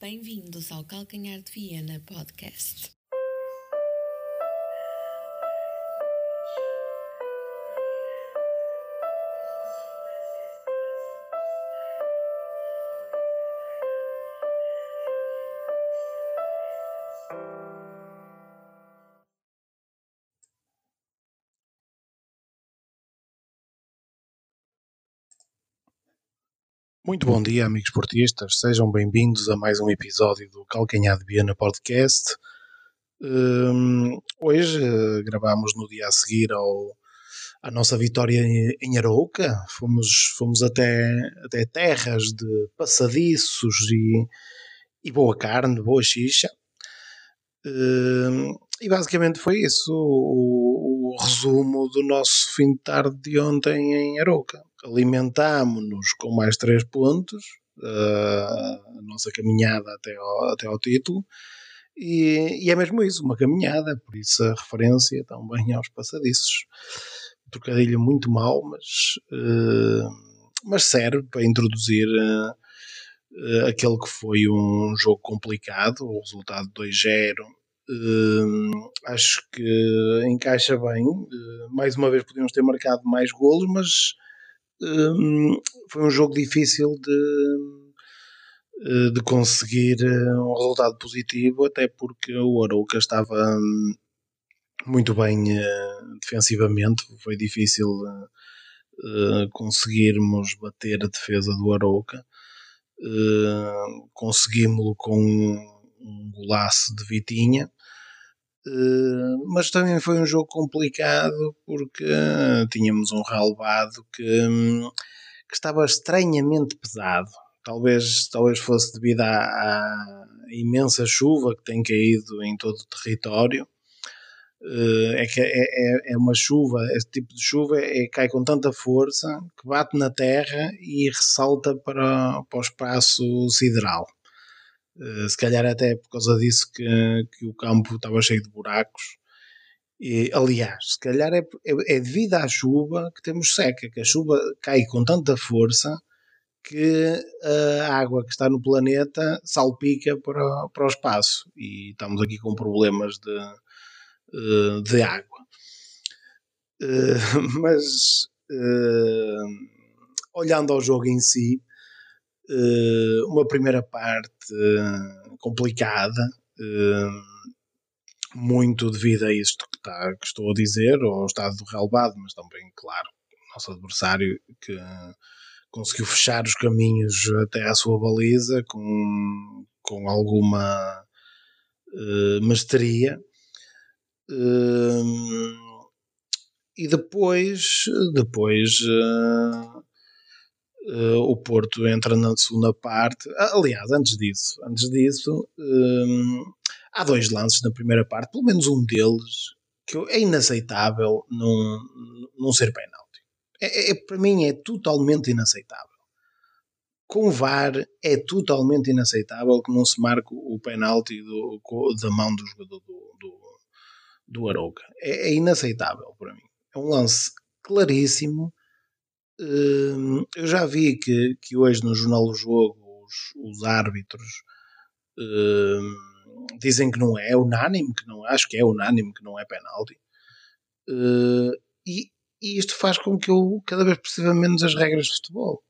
Bem-vindos ao Calcanhar de Viena Podcast. Muito bom dia, amigos portistas. Sejam bem-vindos a mais um episódio do Calcanhar de Viena Podcast. Um, hoje uh, gravamos no dia a seguir ao, à nossa vitória em Arouca. Fomos, fomos até, até terras de passadiços e, e boa carne, boa xixa. Um, e basicamente foi isso o, o resumo do nosso fim de tarde de ontem em Arouca alimentámo-nos com mais três pontos, uh, a nossa caminhada até ao, até ao título, e, e, é mesmo isso, uma caminhada, por isso a referência também aos passadiços. trocadilho muito mau, mas, uh, mas serve para introduzir uh, aquele que foi um jogo complicado, o resultado 2-0. Uh, acho que encaixa bem. Uh, mais uma vez podíamos ter marcado mais golos, mas um, foi um jogo difícil de, eh, de conseguir eh, um resultado positivo, até porque o Arouca estava hum, muito bem uh, defensivamente, foi difícil uh, conseguirmos bater a defesa do Arouca. Conseguimos-lo com um, golaço de Vitinha eh, mas também foi um jogo complicado porque tínhamos um relevado que, hum, que estava estranhamente pesado. Talvez, talvez fosse devido à, à, imensa chuva que tem caído em todo o território. Uh, é que é, é, é, uma chuva, esse tipo de chuva é, cai com tanta força que bate na terra e ressalta para, para o espaço sideral. Eh, se calhar até por causa disso que, que o campo estava cheio de buracos. E, aliás, se calhar é, é, é, devido à chuva que temos seca, que a chuva cai com tanta força que a água que está no planeta salpica para, para o espaço e estamos aqui com problemas de, eh, de água. Eh, mas olhando ao jogo em si, uma primeira parte uh, complicada, uh, muito devido a isto que, está, que estou a dizer, ao estado do relevado, mas também, claro, nosso adversário que conseguiu fechar os caminhos até à sua baliza com, com alguma uh, mestria. Uh, e depois, depois uh, Uh, o Porto entra na segunda parte. Aliás, antes disso, antes disso, um, há dois lances na primeira parte, pelo menos um deles, que é inaceitável não, não ser penalti. É, é, para mim é totalmente inaceitável. Com o VAR é totalmente inaceitável que não se marque o penalti do, da mão do jogador do, do, do. É, é inaceitável para mim. É um lance claríssimo Hum, eu já vi que, que hoje no Jornal do Jogo os, os árbitros hum, dizem que não é, unânime, que não acho que é unânime que não é penalti. Uh, e, e, isto faz com que eu cada vez perceba menos as regras de futebol.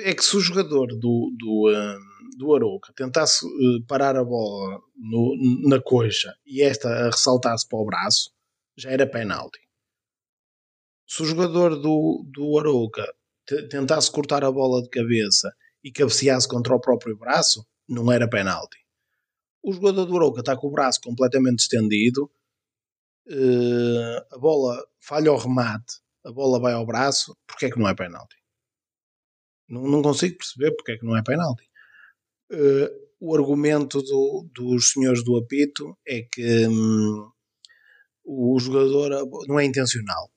É que se o jogador do, do, do Arouca tentasse uh, parar a bola no, na coxa e esta ressaltasse para o braço, já era penalti se o jogador do, do Arouca tentasse cortar a bola de cabeça e cabeceasse contra o próprio braço, não era penalti. O jogador do Arouca está com o braço completamente estendido, uh, a bola falha o remate, a bola vai ao braço, porque é que não é penalti? Não, não consigo perceber porque é que não é penalti. Uh, o argumento do, dos senhores do apito é que hum, o jogador não é intencional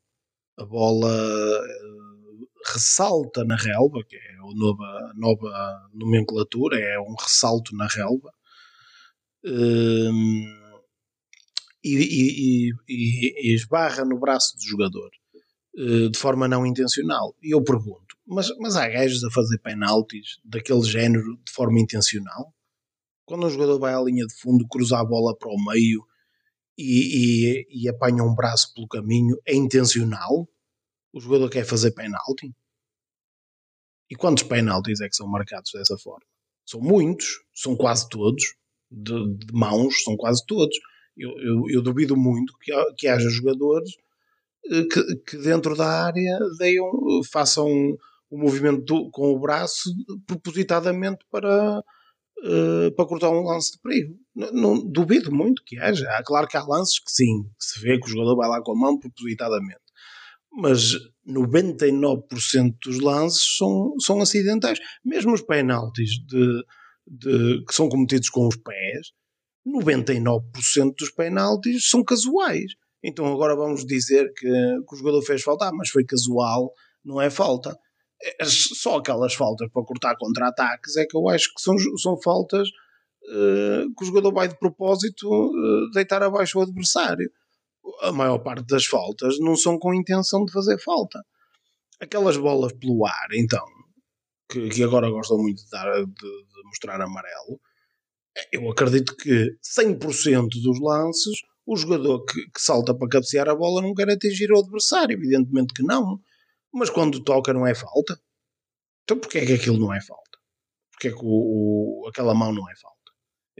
a bola uh, ressalta na relva, que é a nova, nova nomenclatura, é um ressalto na relva, uh, e, e, e, e, esbarra no braço do jogador uh, de forma não intencional. E eu pergunto, mas, mas há gajos a fazer penaltis daquele género de forma intencional? Quando um jogador vai à linha de fundo, cruza a bola para o meio e, e, e apanha um braço pelo caminho, é intencional? O jogador quer fazer penalti? E quantos penaltis é que são marcados dessa forma? São muitos, são quase todos, de, de mãos, são quase todos. Eu, eu, eu duvido muito que, que haja jogadores eh, que, que, dentro da área deiam, façam o um movimento do, com o braço propositadamente para, uh, para cortar um lance de perigo. Não, não, duvido muito que haja. Há, claro que há lances que sim, que se vê que o jogador vai lá com a mão propositadamente. Mas 99% dos lances são, são acidentais. Mesmo os penaltis de, de, que são cometidos com os pés, 99% dos penaltis são casuais. Então agora vamos dizer que, que o jogador fez falta, ah, mas foi casual, não é falta. É, só aquelas faltas para cortar contra-ataques é que eu acho que são, são faltas uh, que o jogador vai de propósito uh, deitar abaixo o adversário. A maior parte das faltas não são com intenção de fazer falta. Aquelas bolas pelo ar, então, que, que agora gostam muito de, dar, de, de mostrar amarelo, eu acredito que 100% dos lances o jogador que, que, salta para cabecear a bola não quer atingir o adversário, evidentemente que não. Mas quando toca não é falta. Então porquê é que aquilo não é falta? Porquê é que o, o, aquela mão não é falta?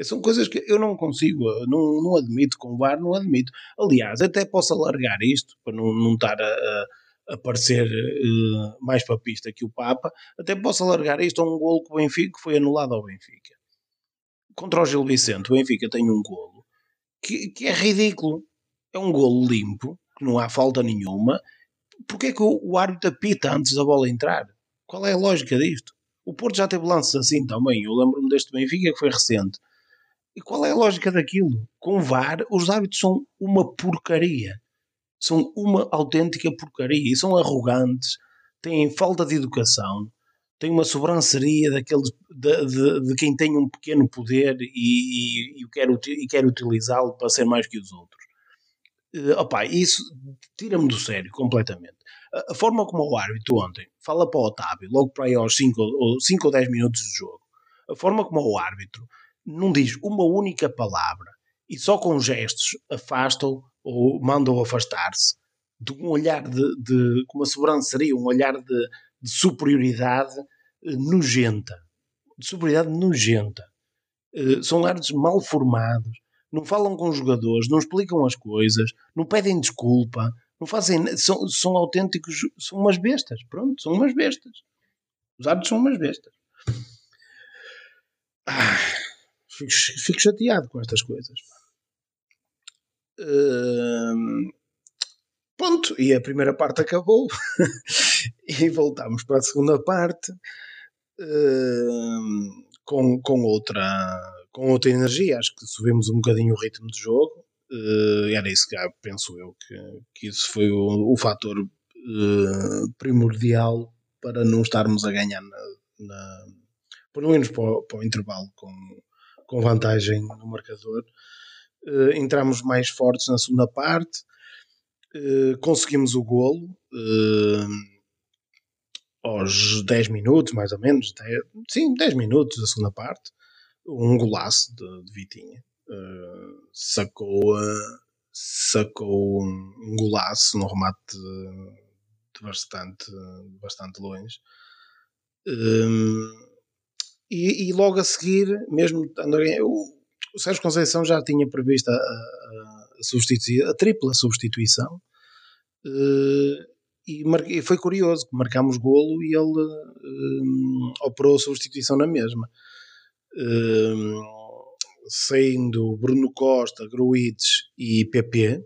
São coisas que eu não consigo, não, não admito com o VAR, não admito. Aliás, até posso alargar isto, para não, não estar a, a, a parecer uh, mais papista que o Papa, até posso alargar isto a um golo que, o Benfica, foi anulado ao Benfica. Contra o Gil Vicente, o Benfica tem um golo que, que é ridículo. É um golo limpo, que não há falta nenhuma, porque é que o, o árbitro apita antes da bola entrar? Qual é a lógica disto? O Porto já teve lances assim também. Eu lembro-me deste Benfica que foi recente. E qual é a lógica daquilo? Com VAR, os árbitros são uma porcaria. São uma autêntica porcaria. E são arrogantes, têm falta de educação, têm uma sobranceria daqueles, de, de, de quem tem um pequeno poder e, e, e quer, e quer utilizá-lo para ser mais que os outros. Uh, opa, isso tira-me do sério completamente. A, a, forma como o árbitro ontem fala para o Otávio, logo para aí aos 5 ou, 5 ou 10 minutos de jogo, a forma como o árbitro não diz uma única palavra e só com gestos afasta-o ou manda-o afastar-se, de um olhar de, de com uma sobranceria, um olhar de, de superioridade uh, nojenta. De superioridade nojenta. Uh, são árbitros mal formados, não falam com os jogadores, não explicam as coisas, não pedem desculpa, não fazem. São, são autênticos, são umas bestas, pronto, são umas bestas. Os árbitros são umas bestas. Ah, fico, fico, chateado com estas coisas. Hum, pronto, e a primeira parte acabou e voltamos para a segunda parte hum, com, com outra com outra energia. Acho que subimos um bocadinho o ritmo do jogo. Uh, era isso que penso eu, que, que isso foi o, o fator uh, primordial para não estarmos a ganhar na, na pelo menos para o, para o, intervalo com, com vantagem no marcador. Uh, entramos mais fortes na segunda parte, conseguimos o golo aos 10 minutos, mais ou menos, 10, sim, 10 minutos da segunda parte um golaço de, de Vitinha. Uh, sacou, uh, sacou um, golaço no remate de, de bastante, bastante longe. Um, e, e, logo a seguir, mesmo o, o Sérgio Conceição já tinha previsto a, a, a, a tripla substituição. Uh, e, foi curioso marcámos golo e ele um, operou a substituição na mesma saindo Bruno Costa, Gruites e PP.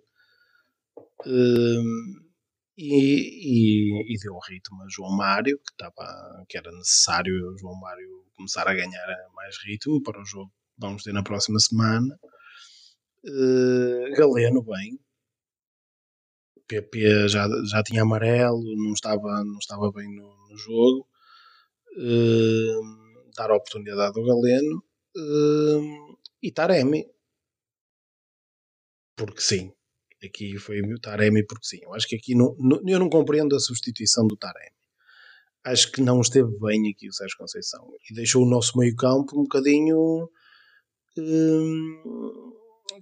E, e, e, deu ritmo a João Mário, que, estava, que era necessário João Mário começar a ganhar mais ritmo para o jogo que vamos ter na próxima semana. Uh, Galeno bem. PP já, já tinha amarelo, não estava, não estava bem no, no jogo. Uh, dar a oportunidade ao Galeno uh, e Taremi. Porque sim. Aqui foi o Taremi porque sim. Eu acho que aqui não, eu não compreendo a substituição do Taremi. Acho que não esteve bem aqui o Sérgio Conceição e deixou o nosso meio campo um bocadinho hum,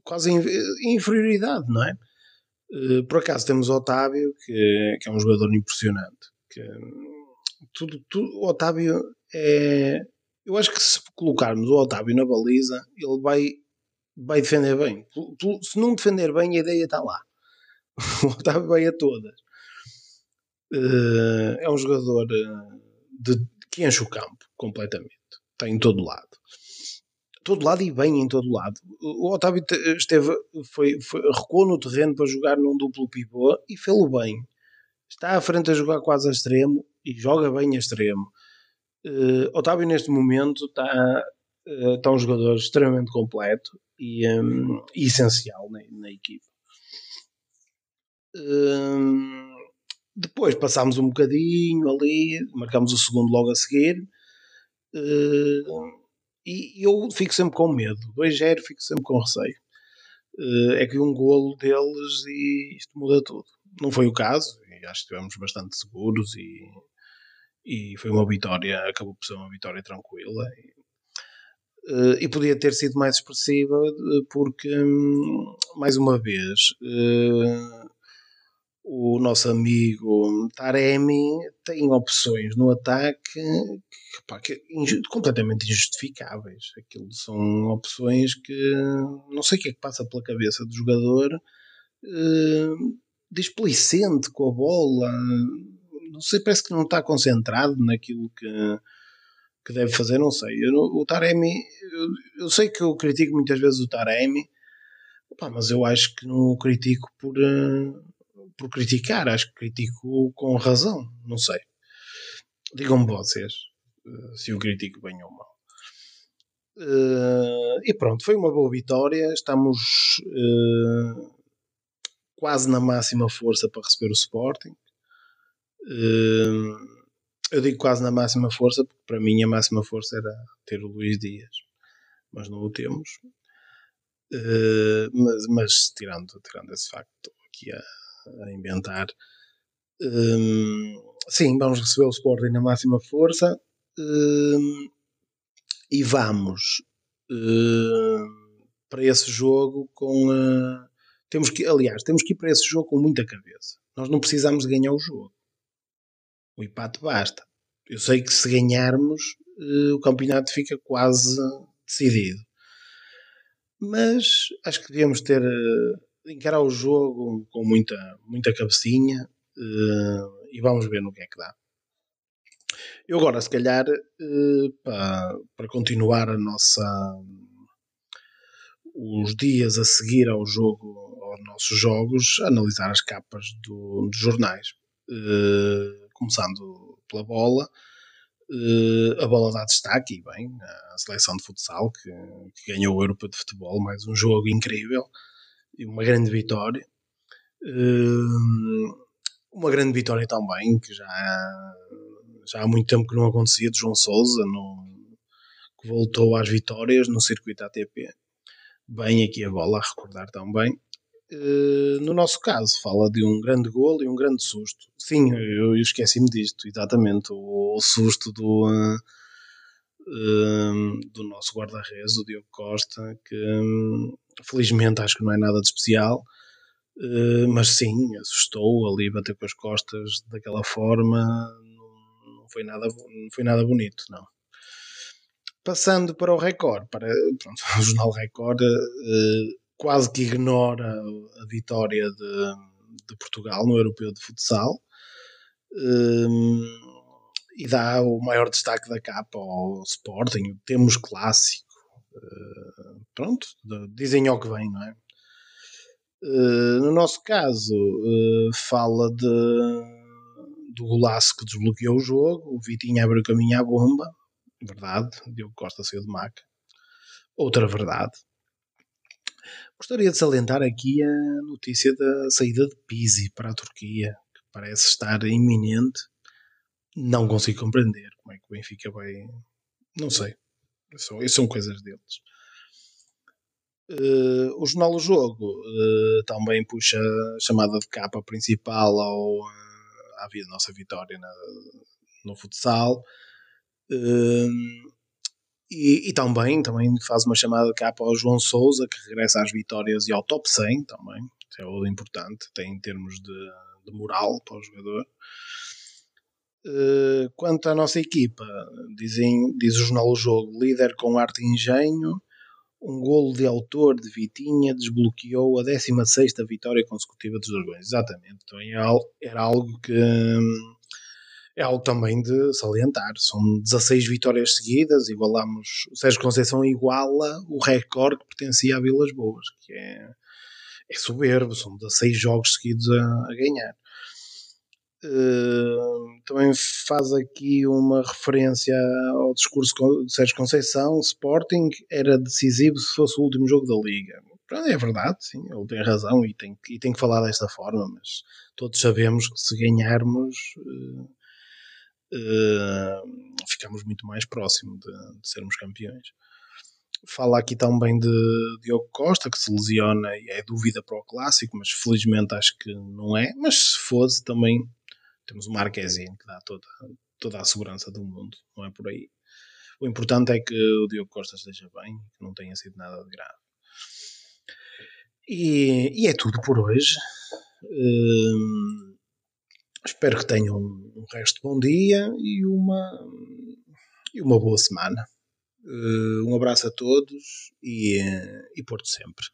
quase inferioridade, não é? Eh, por acaso temos o Otávio, que, que é um jogador impressionante. Que, tudo, tudo, o Otávio é. Eu acho que se colocarmos o Otávio na baliza, ele vai, vai defender bem. Se não defender bem, a ideia está lá. O Otávio vai a todas. Eh, é um jogador eh, de, que enche o campo completamente. Está em todo lado todo lado e bem em todo lado. O Otávio esteve, foi, foi, recuou no terreno para jogar num duplo pivô e fez-o bem. Está à frente a jogar quase a extremo e joga bem a extremo. Uh, Otávio neste momento está, uh, está um jogador extremamente completo e, um, e essencial na, na equipa. Um, depois passámos um bocadinho ali, marcamos o segundo logo a seguir. Uh, e eu fico sempre com medo. 2-0 fico sempre com receio. Eh, é que um golo deles e isto muda tudo. Não foi o caso, acho que estivemos bastante seguros e, e foi uma vitória, acabou por ser uma vitória tranquila. E, eh, e podia ter sido mais expressiva porque, hum, mais uma vez, eh, o nosso amigo Taremi tem opções no ataque que, pá, que completamente injustificáveis. Aquilo são opções que não sei o que é que passa pela cabeça do jogador uh, displicente com a bola. Não sei, parece que não está concentrado naquilo que, que deve fazer, não sei. Eu, o Taremi, eu, eu, sei que eu critico muitas vezes o Taremi, mas eu acho que não o critico por. Uh, por criticar, acho que critico com razão, não sei. Digam-me vocês uh, se o critico bem ou mal. Uh, e pronto, foi uma boa vitória. Estamos uh, quase na máxima força para receber o Sporting. Eu digo quase na máxima força porque para mim a máxima força era ter o Luís Dias, mas não o temos. mas, mas tirando, tirando esse facto, aqui a, a inventar. Um, sim, vamos receber o Sporting na máxima força e vamos para esse jogo com. Temos que, aliás, temos que ir para esse jogo com muita cabeça. Nós não precisamos ganhar o jogo. O empate basta. Eu sei que se ganharmos, uh, o campeonato fica quase decidido. Mas acho que devíamos ter uh, encarar o jogo com muita, muita cabecinha uh, e vamos ver no que é que dá. Eu agora, se calhar, para, para continuar a nossa os dias a seguir ao jogo, aos nossos jogos, analisar as capas do, dos jornais. Uh, começando pela bola, uh, a bola dá destaque, e bem, a seleção de futsal que, que ganhou o Europa de Futebol, mais um jogo incrível e uma grande vitória. Hum, uma grande vitória também, que já, já há muito tempo que não acontecia, de João Souza, no, que voltou às vitórias no circuito ATP. Bem aqui a bola a recordar também. Uh, no nosso caso, fala de um grande golo e um grande susto. Sim, eu, eu esqueci-me disto, exatamente. O, o susto do, uh, uh, do nosso guarda-redes, o Diogo Costa, que um, felizmente acho que não é nada de especial, uh, mas sim, assustou ali, bater com as costas daquela forma, não, não, foi, nada, não foi nada bonito, não. Passando para o Record, para pronto, o jornal Record uh, quase que ignora a vitória de, de Portugal no Europeu de Futsal. Um, e dá o maior destaque da capa ao Sporting. Temos clássico. Uh, pronto, dizem ao que vem, não é? Uh, no nosso caso, uh, fala de, do golaço que desbloqueou o jogo. O Vitinho abre o caminho à bomba. Verdade. Diogo Costa saiu de maca. Outra verdade. Gostaria de salientar aqui a notícia da saída de Pizzi para a Turquia, que parece estar iminente não consigo compreender como é que o Benfica vai. Não sei. São, são coisas deles. Uh, o Jornal do Jogo uh, também puxa a chamada de capa principal ao, uh, à nossa vitória na, no futsal. Uh, E, e, também, também faz uma chamada cá para o João Souza, que regressa às vitórias e ao top 100 também. Isso é o importante, tem em termos de, de moral para o jogador. Uh, quanto à nossa equipa, dizem, diz o jornal O Jogo, líder com arte e engenho, um golo de autor de Vitinha desbloqueou a 16 vitória consecutiva dos Dragões. Exatamente, então era algo que hum, é algo também de salientar. São 16 vitórias seguidas, igualamos. O Sérgio Conceição iguala o recorde que pertencia a Vilas Boas, que é, é soberbo, são 16 jogos seguidos a, a ganhar. Uh, também faz aqui uma referência ao discurso de Sérgio Conceição: Sporting era decisivo se fosse o último jogo da Liga. É verdade, sim, ele tem razão e tem, e tem que falar desta forma, mas todos sabemos que se ganharmos. Uh, ficamos muito mais próximo de, de, sermos campeões. Fala aqui também de Diogo Costa, que se lesiona e é dúvida para o clássico, mas felizmente acho que não é. Mas se fosse, também temos o Marquezinho que dá toda, toda a segurança do mundo, não é por aí. O importante é que o Diogo Costa esteja bem, que não tenha sido nada de grave. E, e é tudo por hoje. Uh, Espero que tenham um resto de bom dia e uma, e uma boa semana. Uh, um abraço a todos e, uh, e Porto sempre.